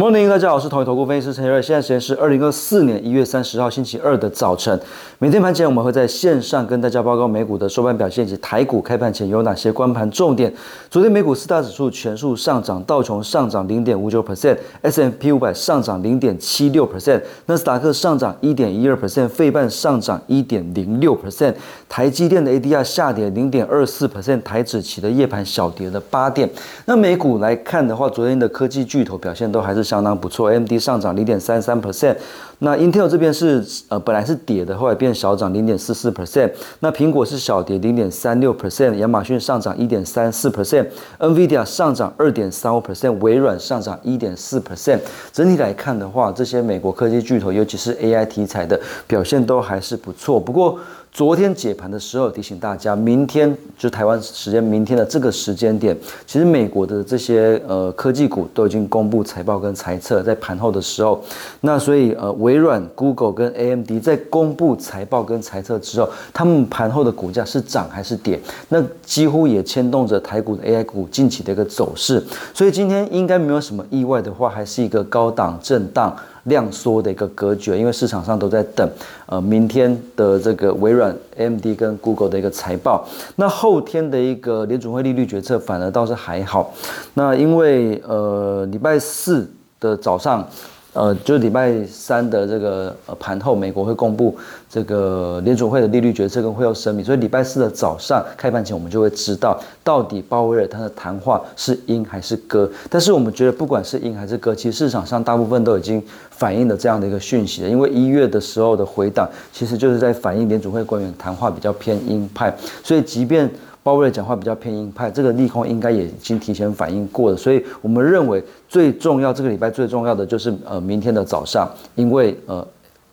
Morning，大家好，我是统一投顾分析师陈瑞。现在时间是二零二四年一月三十号星期二的早晨。每天盘前我们会在线上跟大家报告美股的收盘表现以及台股开盘前有哪些关盘重点。昨天美股四大指数全数上涨，道琼上涨零点五九 percent，S M P 五百上涨零点七六 percent，纳斯达克上涨一点一二 percent，费半上涨一点零六 percent，台积电的 A D R 下跌零点二四 percent，台指期的夜盘小跌了八点。那美股来看的话，昨天的科技巨头表现都还是。相当不错，AMD 上涨零点三三 percent，那 Intel 这边是呃本来是跌的，后来变小涨零点四四 percent，那苹果是小跌零点三六 percent，亚马逊上涨一点三四 percent，NVIDIA 上涨二点三五 percent，微软上涨一点四 percent。整体来看的话，这些美国科技巨头，尤其是 AI 题材的表现都还是不错。不过昨天解盘的时候提醒大家，明天就台湾时间明天的这个时间点，其实美国的这些呃科技股都已经公布财报跟财测，在盘后的时候，那所以呃微软、Google 跟 AMD 在公布财报跟财测之后，他们盘后的股价是涨还是跌？那几乎也牵动着台股的 AI 股近期的一个走势，所以今天应该没有什么意外的话，还是一个高档震荡。量缩的一个格局，因为市场上都在等，呃，明天的这个微软、M D 跟 Google 的一个财报。那后天的一个联储会利率决策反而倒是还好。那因为呃，礼拜四的早上。呃，就是礼拜三的这个呃盘后，美国会公布这个联储会的利率决策跟会后声明，所以礼拜四的早上开盘前，我们就会知道到底鲍威尔他的谈话是鹰还是鸽。但是我们觉得，不管是鹰还是鸽，其实市场上大部分都已经反映的这样的一个讯息。因为一月的时候的回档，其实就是在反映联储会官员谈话比较偏鹰派，所以即便。鲍威尔讲话比较偏鹰派，这个利空应该也已经提前反应过了，所以我们认为最重要这个礼拜最重要的就是呃明天的早上，因为呃。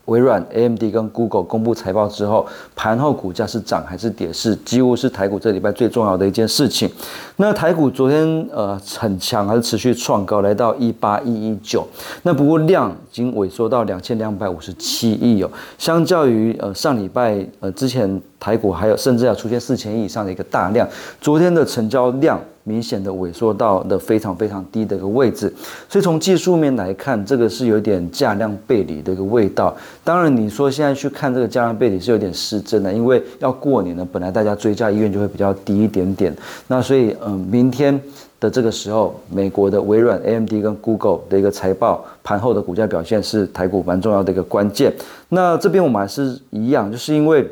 微软、AMD 跟 Google 公布财报之后，盘后股价是涨还是跌，是几乎是台股这礼拜最重要的一件事情。那台股昨天呃很强，还是持续创高，来到一八一一九。那不过量已经萎缩到两千两百五十七亿哦，相较于呃上礼拜呃之前台股还有甚至要出现四千亿以上的一个大量，昨天的成交量。明显的萎缩到的非常非常低的一个位置，所以从技术面来看，这个是有点价量背离的一个味道。当然，你说现在去看这个价量背离是有点失真的，因为要过年了，本来大家追加意愿就会比较低一点点。那所以，嗯，明天的这个时候，美国的微软、AMD 跟 Google 的一个财报盘后的股价表现是台股蛮重要的一个关键。那这边我们还是一样，就是因为。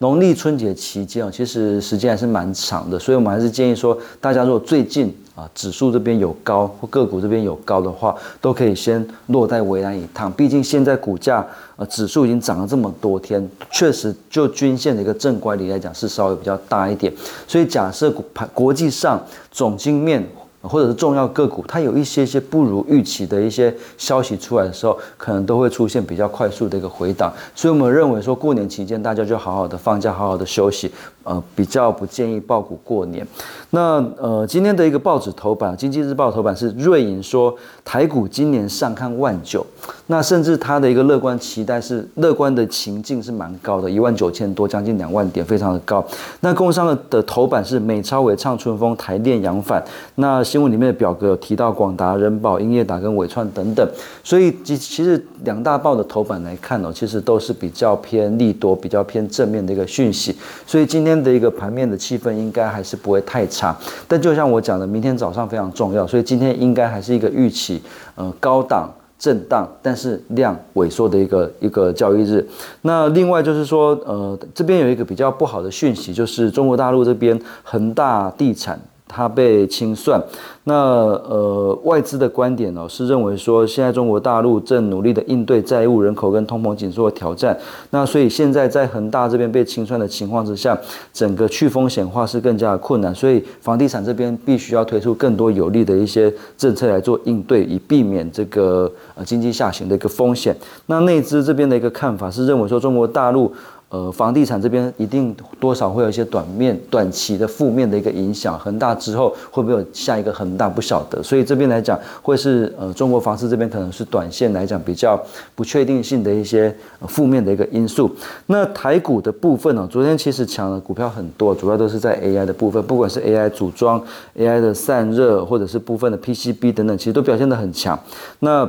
农历春节期间啊，其实时间还是蛮长的，所以我们还是建议说，大家如果最近啊指数这边有高或个股这边有高的话，都可以先落在围栏一趟。毕竟现在股价呃指数已经涨了这么多天，确实就均线的一个正乖离来讲是稍微比较大一点。所以假设股盘国际上总经面。或者是重要个股，它有一些些不如预期的一些消息出来的时候，可能都会出现比较快速的一个回档。所以我们认为说，过年期间大家就好好的放假，好好的休息。呃，比较不建议爆股过年。那呃，今天的一个报纸头版，《经济日报》头版是瑞银说台股今年上看万九，那甚至他的一个乐观期待是乐观的情境是蛮高的，一万九千多，将近两万点，非常的高。那工商的头版是美超伟创春风，台电扬反。那闻里面的表格有提到广达、人保、英业达跟伟创等等，所以其其实两大报的头版来看哦，其实都是比较偏利多、比较偏正面的一个讯息。所以今天。的一个盘面的气氛应该还是不会太差，但就像我讲的，明天早上非常重要，所以今天应该还是一个预期，呃，高档震荡，但是量萎缩的一个一个交易日。那另外就是说，呃，这边有一个比较不好的讯息，就是中国大陆这边恒大地产。它被清算，那呃外资的观点呢是认为说，现在中国大陆正努力的应对债务、人口跟通膨紧缩的挑战，那所以现在在恒大这边被清算的情况之下，整个去风险化是更加的困难，所以房地产这边必须要推出更多有利的一些政策来做应对，以避免这个呃经济下行的一个风险。那内资这边的一个看法是认为说，中国大陆。呃，房地产这边一定多少会有一些短面、短期的负面的一个影响。恒大之后会不会有下一个恒大，不晓得。所以这边来讲，会是呃中国房市这边可能是短线来讲比较不确定性的一些负面的一个因素。那台股的部分呢，昨天其实强的股票很多，主要都是在 AI 的部分，不管是 AI 组装、AI 的散热，或者是部分的 PCB 等等，其实都表现得很强。那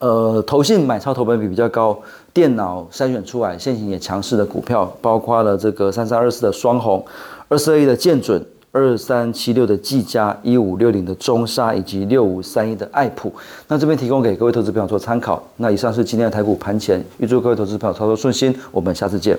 呃，投信买超投本比比较高，电脑筛选出来现行也强势的股票，包括了这个三三二四的双红，二四二一的建准，二三七六的技嘉，一五六零的中沙，以及六五三一的爱普。那这边提供给各位投资朋友做参考。那以上是今天的台股盘前，预祝各位投资朋友操作顺心。我们下次见。